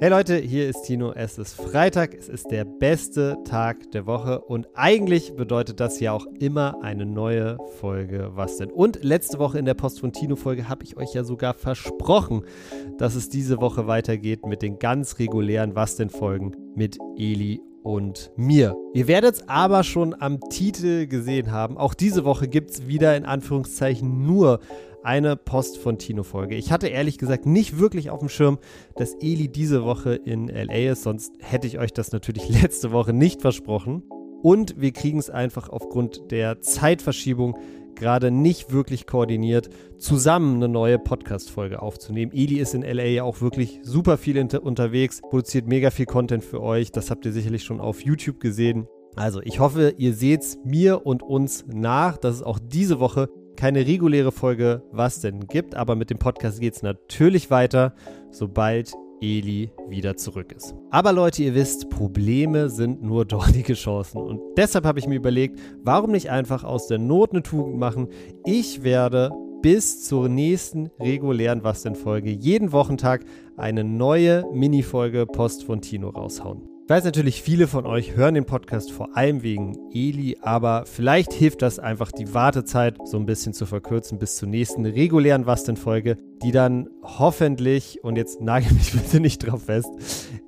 Hey Leute, hier ist Tino. Es ist Freitag, es ist der beste Tag der Woche und eigentlich bedeutet das ja auch immer eine neue Folge Was denn? Und letzte Woche in der Post von Tino Folge habe ich euch ja sogar versprochen, dass es diese Woche weitergeht mit den ganz regulären Was denn Folgen mit Eli und mir. Ihr werdet es aber schon am Titel gesehen haben. Auch diese Woche gibt es wieder in Anführungszeichen nur eine Post von Tino-Folge. Ich hatte ehrlich gesagt nicht wirklich auf dem Schirm, dass Eli diese Woche in LA ist, sonst hätte ich euch das natürlich letzte Woche nicht versprochen. Und wir kriegen es einfach aufgrund der Zeitverschiebung gerade nicht wirklich koordiniert, zusammen eine neue Podcast-Folge aufzunehmen. Eli ist in LA ja auch wirklich super viel unterwegs, produziert mega viel Content für euch. Das habt ihr sicherlich schon auf YouTube gesehen. Also, ich hoffe, ihr seht es mir und uns nach, dass es auch diese Woche keine reguläre Folge Was denn gibt, aber mit dem Podcast geht es natürlich weiter, sobald Eli wieder zurück ist. Aber Leute, ihr wisst, Probleme sind nur dortige Chancen. Und deshalb habe ich mir überlegt, warum nicht einfach aus der Not eine Tugend machen? Ich werde bis zur nächsten regulären Was denn Folge jeden Wochentag eine neue Mini-Folge Post von Tino raushauen. Ich weiß natürlich, viele von euch hören den Podcast vor allem wegen Eli, aber vielleicht hilft das einfach die Wartezeit so ein bisschen zu verkürzen bis zur nächsten regulären Was denn Folge, die dann hoffentlich, und jetzt nagel mich bitte nicht drauf fest,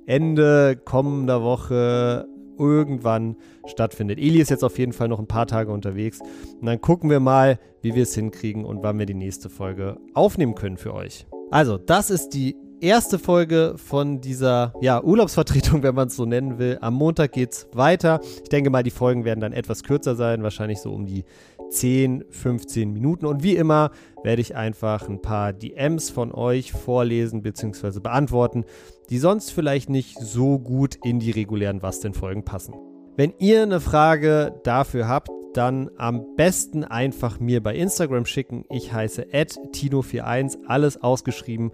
Ende kommender Woche irgendwann stattfindet. Eli ist jetzt auf jeden Fall noch ein paar Tage unterwegs und dann gucken wir mal, wie wir es hinkriegen und wann wir die nächste Folge aufnehmen können für euch. Also, das ist die erste Folge von dieser ja, Urlaubsvertretung, wenn man es so nennen will. Am Montag geht es weiter. Ich denke mal, die Folgen werden dann etwas kürzer sein, wahrscheinlich so um die 10, 15 Minuten. Und wie immer werde ich einfach ein paar DMs von euch vorlesen bzw. beantworten, die sonst vielleicht nicht so gut in die regulären Was denn Folgen passen. Wenn ihr eine Frage dafür habt, dann am besten einfach mir bei Instagram schicken. Ich heiße tino41, alles ausgeschrieben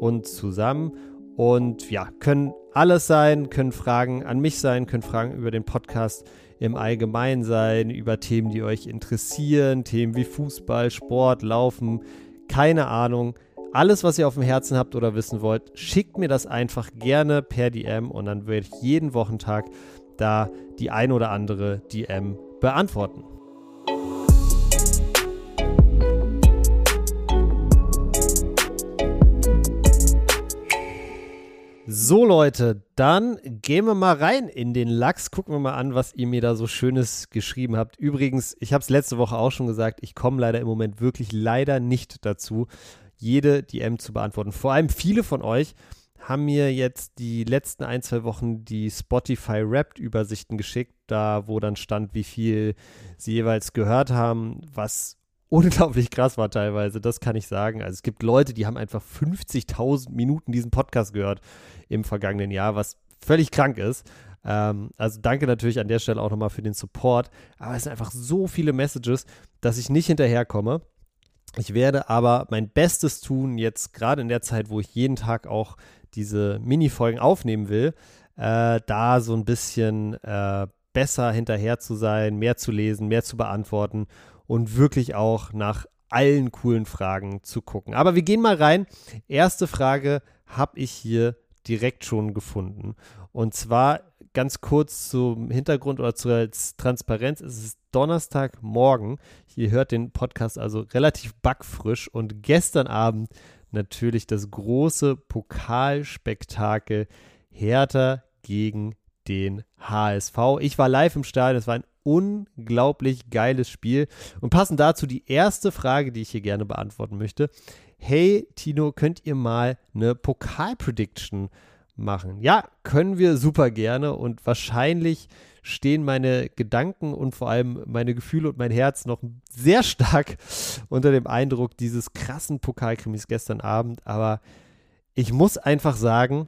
und zusammen. Und ja, können alles sein, können Fragen an mich sein, können Fragen über den Podcast im Allgemeinen sein, über Themen, die euch interessieren, Themen wie Fußball, Sport, Laufen, keine Ahnung. Alles, was ihr auf dem Herzen habt oder wissen wollt, schickt mir das einfach gerne per DM und dann werde ich jeden Wochentag da die ein oder andere DM beantworten. So Leute, dann gehen wir mal rein in den Lachs. Gucken wir mal an, was ihr mir da so Schönes geschrieben habt. Übrigens, ich habe es letzte Woche auch schon gesagt, ich komme leider im Moment wirklich leider nicht dazu, jede DM zu beantworten. Vor allem viele von euch haben mir jetzt die letzten ein, zwei Wochen die Spotify Wrapped Übersichten geschickt, da wo dann stand, wie viel sie jeweils gehört haben, was unglaublich krass war teilweise, das kann ich sagen. Also es gibt Leute, die haben einfach 50.000 Minuten diesen Podcast gehört im vergangenen Jahr, was völlig krank ist. Ähm, also danke natürlich an der Stelle auch nochmal für den Support. Aber es sind einfach so viele Messages, dass ich nicht hinterherkomme. Ich werde aber mein Bestes tun, jetzt gerade in der Zeit, wo ich jeden Tag auch diese Mini-Folgen aufnehmen will, äh, da so ein bisschen äh, besser hinterher zu sein, mehr zu lesen, mehr zu beantworten und wirklich auch nach allen coolen Fragen zu gucken. Aber wir gehen mal rein. Erste Frage habe ich hier direkt schon gefunden. Und zwar ganz kurz zum Hintergrund oder zur Transparenz. Es ist Donnerstagmorgen. Ihr hört den Podcast also relativ backfrisch und gestern Abend natürlich das große Pokalspektakel Hertha gegen den HSV. Ich war live im Stadion. Es war ein unglaublich geiles Spiel. Und passend dazu die erste Frage, die ich hier gerne beantworten möchte. Hey Tino, könnt ihr mal eine Pokal-Prediction machen? Ja, können wir super gerne und wahrscheinlich stehen meine Gedanken und vor allem meine Gefühle und mein Herz noch sehr stark unter dem Eindruck dieses krassen Pokalkrimis gestern Abend. Aber ich muss einfach sagen,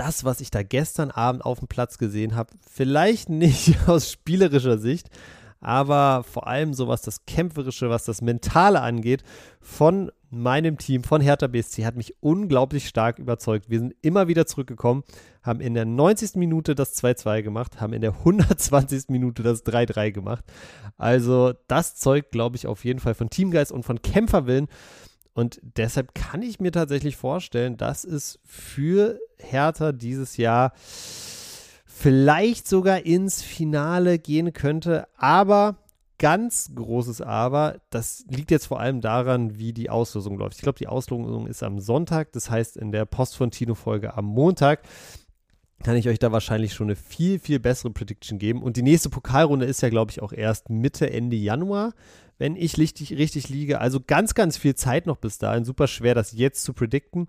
das, was ich da gestern Abend auf dem Platz gesehen habe, vielleicht nicht aus spielerischer Sicht, aber vor allem so was das Kämpferische, was das Mentale angeht, von meinem Team, von Hertha BSC, hat mich unglaublich stark überzeugt. Wir sind immer wieder zurückgekommen, haben in der 90. Minute das 2-2 gemacht, haben in der 120. Minute das 3-3 gemacht. Also das zeugt, glaube ich, auf jeden Fall von Teamgeist und von Kämpferwillen. Und deshalb kann ich mir tatsächlich vorstellen, dass es für Hertha dieses Jahr vielleicht sogar ins Finale gehen könnte. Aber ganz großes Aber, das liegt jetzt vor allem daran, wie die Auslosung läuft. Ich glaube, die Auslosung ist am Sonntag, das heißt in der Post von Tino-Folge am Montag kann ich euch da wahrscheinlich schon eine viel, viel bessere Prediction geben. Und die nächste Pokalrunde ist ja, glaube ich, auch erst Mitte, Ende Januar, wenn ich richtig, richtig liege. Also ganz, ganz viel Zeit noch bis dahin. Super schwer, das jetzt zu predikten.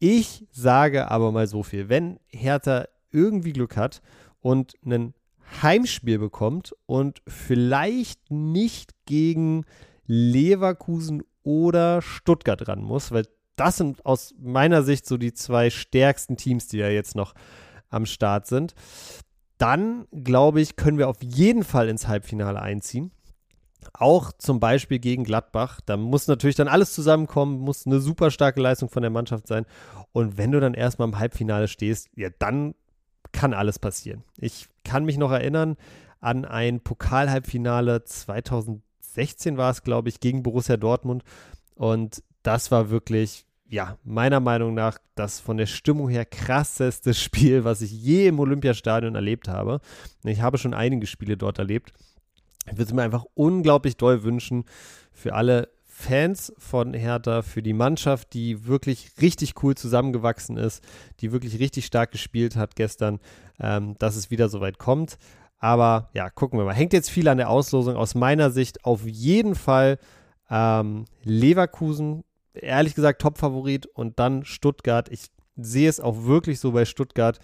Ich sage aber mal so viel. Wenn Hertha irgendwie Glück hat und ein Heimspiel bekommt und vielleicht nicht gegen Leverkusen oder Stuttgart ran muss, weil das sind aus meiner Sicht so die zwei stärksten Teams, die ja jetzt noch am Start sind, dann glaube ich, können wir auf jeden Fall ins Halbfinale einziehen. Auch zum Beispiel gegen Gladbach. Da muss natürlich dann alles zusammenkommen, muss eine super starke Leistung von der Mannschaft sein. Und wenn du dann erstmal im Halbfinale stehst, ja, dann kann alles passieren. Ich kann mich noch erinnern an ein Pokal-Halbfinale 2016 war es, glaube ich, gegen Borussia Dortmund. Und das war wirklich ja, meiner Meinung nach das von der Stimmung her krasseste Spiel, was ich je im Olympiastadion erlebt habe. Ich habe schon einige Spiele dort erlebt. Ich würde es mir einfach unglaublich doll wünschen für alle Fans von Hertha, für die Mannschaft, die wirklich richtig cool zusammengewachsen ist, die wirklich richtig stark gespielt hat gestern, ähm, dass es wieder so weit kommt. Aber ja, gucken wir mal. Hängt jetzt viel an der Auslosung. Aus meiner Sicht auf jeden Fall ähm, Leverkusen ehrlich gesagt Top-Favorit und dann Stuttgart. Ich sehe es auch wirklich so bei Stuttgart,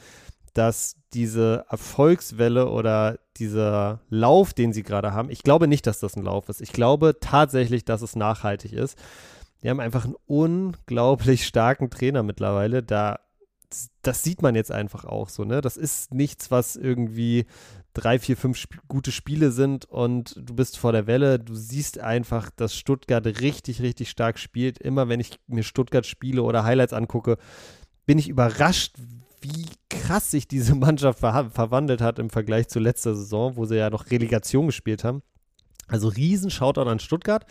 dass diese Erfolgswelle oder dieser Lauf, den sie gerade haben, ich glaube nicht, dass das ein Lauf ist. Ich glaube tatsächlich, dass es nachhaltig ist. Die haben einfach einen unglaublich starken Trainer mittlerweile. Da, das sieht man jetzt einfach auch so, ne? Das ist nichts, was irgendwie drei, vier, fünf sp gute Spiele sind und du bist vor der Welle. Du siehst einfach, dass Stuttgart richtig, richtig stark spielt. Immer wenn ich mir Stuttgart spiele oder Highlights angucke, bin ich überrascht, wie krass sich diese Mannschaft ver verwandelt hat im Vergleich zu letzter Saison, wo sie ja noch Relegation gespielt haben. Also riesen Shoutout an Stuttgart.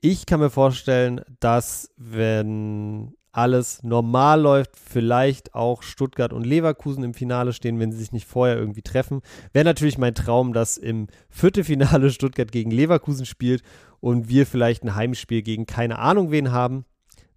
Ich kann mir vorstellen, dass wenn alles normal läuft, vielleicht auch Stuttgart und Leverkusen im Finale stehen, wenn sie sich nicht vorher irgendwie treffen. Wäre natürlich mein Traum, dass im Viertelfinale Stuttgart gegen Leverkusen spielt und wir vielleicht ein Heimspiel gegen keine Ahnung wen haben.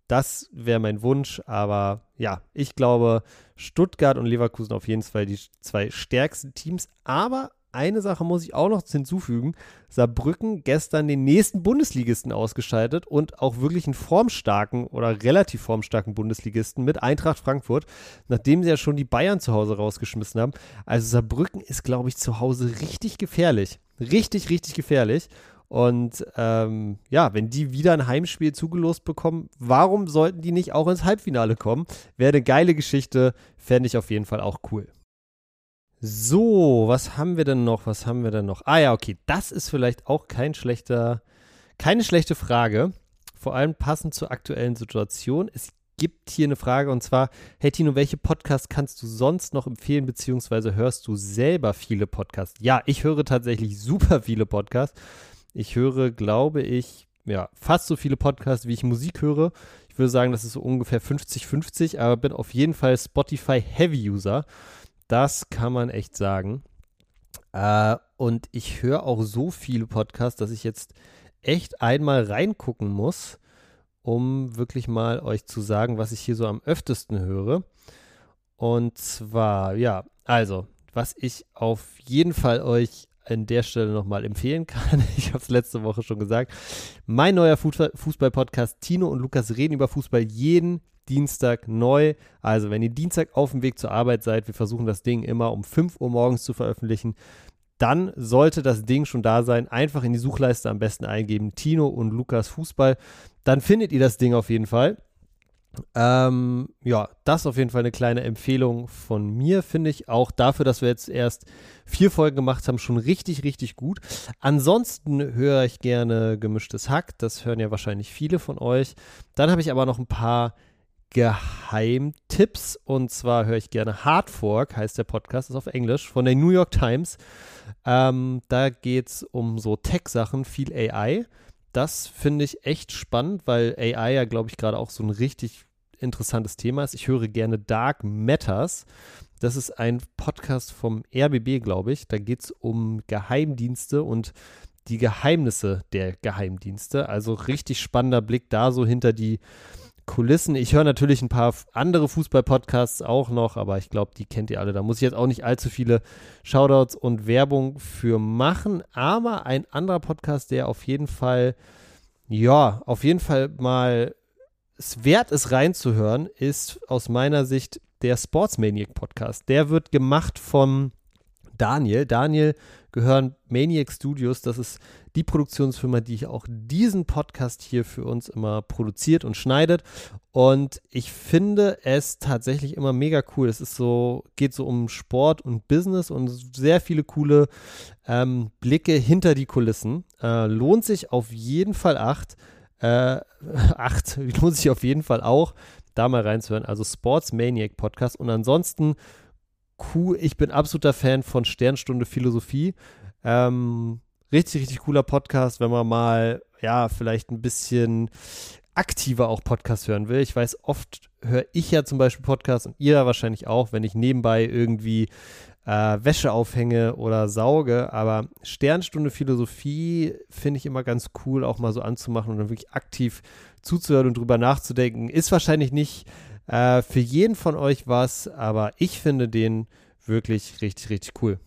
Das wäre mein Wunsch, aber ja, ich glaube, Stuttgart und Leverkusen auf jeden Fall die zwei stärksten Teams. Aber eine Sache muss ich auch noch hinzufügen. Saarbrücken gestern den nächsten Bundesligisten ausgeschaltet und auch wirklich einen formstarken oder relativ formstarken Bundesligisten mit Eintracht Frankfurt, nachdem sie ja schon die Bayern zu Hause rausgeschmissen haben. Also Saarbrücken ist, glaube ich, zu Hause richtig gefährlich. Richtig, richtig gefährlich. Und ähm, ja, wenn die wieder ein Heimspiel zugelost bekommen, warum sollten die nicht auch ins Halbfinale kommen? Wäre eine geile Geschichte, fände ich auf jeden Fall auch cool. So, was haben wir denn noch? Was haben wir denn noch? Ah ja, okay, das ist vielleicht auch kein schlechter, keine schlechte Frage. Vor allem passend zur aktuellen Situation. Es gibt hier eine Frage und zwar, hey Tino, welche Podcasts kannst du sonst noch empfehlen, beziehungsweise hörst du selber viele Podcasts? Ja, ich höre tatsächlich super viele Podcasts. Ich höre, glaube ich, ja, fast so viele Podcasts, wie ich Musik höre. Ich würde sagen, das ist so ungefähr 50-50, aber bin auf jeden Fall Spotify Heavy User. Das kann man echt sagen. Äh, und ich höre auch so viele Podcasts, dass ich jetzt echt einmal reingucken muss, um wirklich mal euch zu sagen, was ich hier so am öftesten höre. Und zwar, ja, also, was ich auf jeden Fall euch an der Stelle nochmal empfehlen kann, ich habe es letzte Woche schon gesagt, mein neuer Fußball-Podcast Tino und Lukas reden über Fußball jeden Dienstag neu. Also, wenn ihr Dienstag auf dem Weg zur Arbeit seid, wir versuchen das Ding immer um 5 Uhr morgens zu veröffentlichen, dann sollte das Ding schon da sein. Einfach in die Suchleiste am besten eingeben: Tino und Lukas Fußball. Dann findet ihr das Ding auf jeden Fall. Ähm, ja, das auf jeden Fall eine kleine Empfehlung von mir, finde ich. Auch dafür, dass wir jetzt erst vier Folgen gemacht haben, schon richtig, richtig gut. Ansonsten höre ich gerne gemischtes Hack. Das hören ja wahrscheinlich viele von euch. Dann habe ich aber noch ein paar Geheimtipps. Und zwar höre ich gerne Hard Fork, heißt der Podcast, ist auf Englisch, von der New York Times. Ähm, da geht es um so Tech-Sachen, viel AI. Das finde ich echt spannend, weil AI ja, glaube ich, gerade auch so ein richtig interessantes Thema ist. Ich höre gerne Dark Matters. Das ist ein Podcast vom RBB, glaube ich. Da geht es um Geheimdienste und die Geheimnisse der Geheimdienste. Also richtig spannender Blick da so hinter die Kulissen. Ich höre natürlich ein paar andere Fußball-Podcasts auch noch, aber ich glaube, die kennt ihr alle. Da muss ich jetzt auch nicht allzu viele Shoutouts und Werbung für machen. Aber ein anderer Podcast, der auf jeden Fall, ja, auf jeden Fall mal es wert ist reinzuhören, ist aus meiner Sicht der Sportsmaniac Podcast. Der wird gemacht von Daniel. Daniel gehören Maniac Studios. Das ist die Produktionsfirma, die auch diesen Podcast hier für uns immer produziert und schneidet. Und ich finde es tatsächlich immer mega cool. Es ist so, geht so um Sport und Business und sehr viele coole ähm, Blicke hinter die Kulissen. Äh, lohnt sich auf jeden Fall acht. Äh, acht, lohnt sich auf jeden Fall auch, da mal reinzuhören. Also Sports Maniac Podcast. Und ansonsten cool. Ich bin absoluter Fan von Sternstunde Philosophie. Ähm, richtig, richtig cooler Podcast, wenn man mal, ja, vielleicht ein bisschen aktiver auch Podcast hören will. Ich weiß, oft höre ich ja zum Beispiel Podcasts und ihr wahrscheinlich auch, wenn ich nebenbei irgendwie äh, Wäsche aufhänge oder sauge. Aber Sternstunde Philosophie finde ich immer ganz cool, auch mal so anzumachen und dann wirklich aktiv zuzuhören und drüber nachzudenken. Ist wahrscheinlich nicht äh, für jeden von euch was, aber ich finde den wirklich richtig, richtig cool.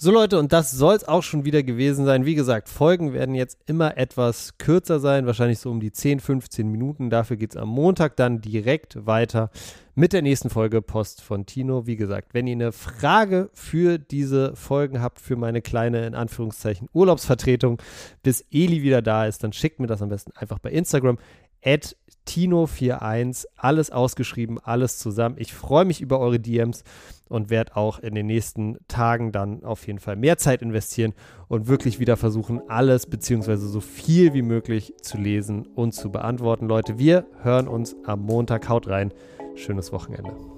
So Leute, und das soll es auch schon wieder gewesen sein. Wie gesagt, Folgen werden jetzt immer etwas kürzer sein, wahrscheinlich so um die 10, 15 Minuten. Dafür geht es am Montag dann direkt weiter mit der nächsten Folge Post von Tino. Wie gesagt, wenn ihr eine Frage für diese Folgen habt, für meine kleine, in Anführungszeichen, Urlaubsvertretung, bis Eli wieder da ist, dann schickt mir das am besten einfach bei Instagram at Tino41, alles ausgeschrieben, alles zusammen. Ich freue mich über eure DMs und werde auch in den nächsten Tagen dann auf jeden Fall mehr Zeit investieren und wirklich wieder versuchen, alles beziehungsweise so viel wie möglich zu lesen und zu beantworten. Leute, wir hören uns am Montag. Haut rein. Schönes Wochenende.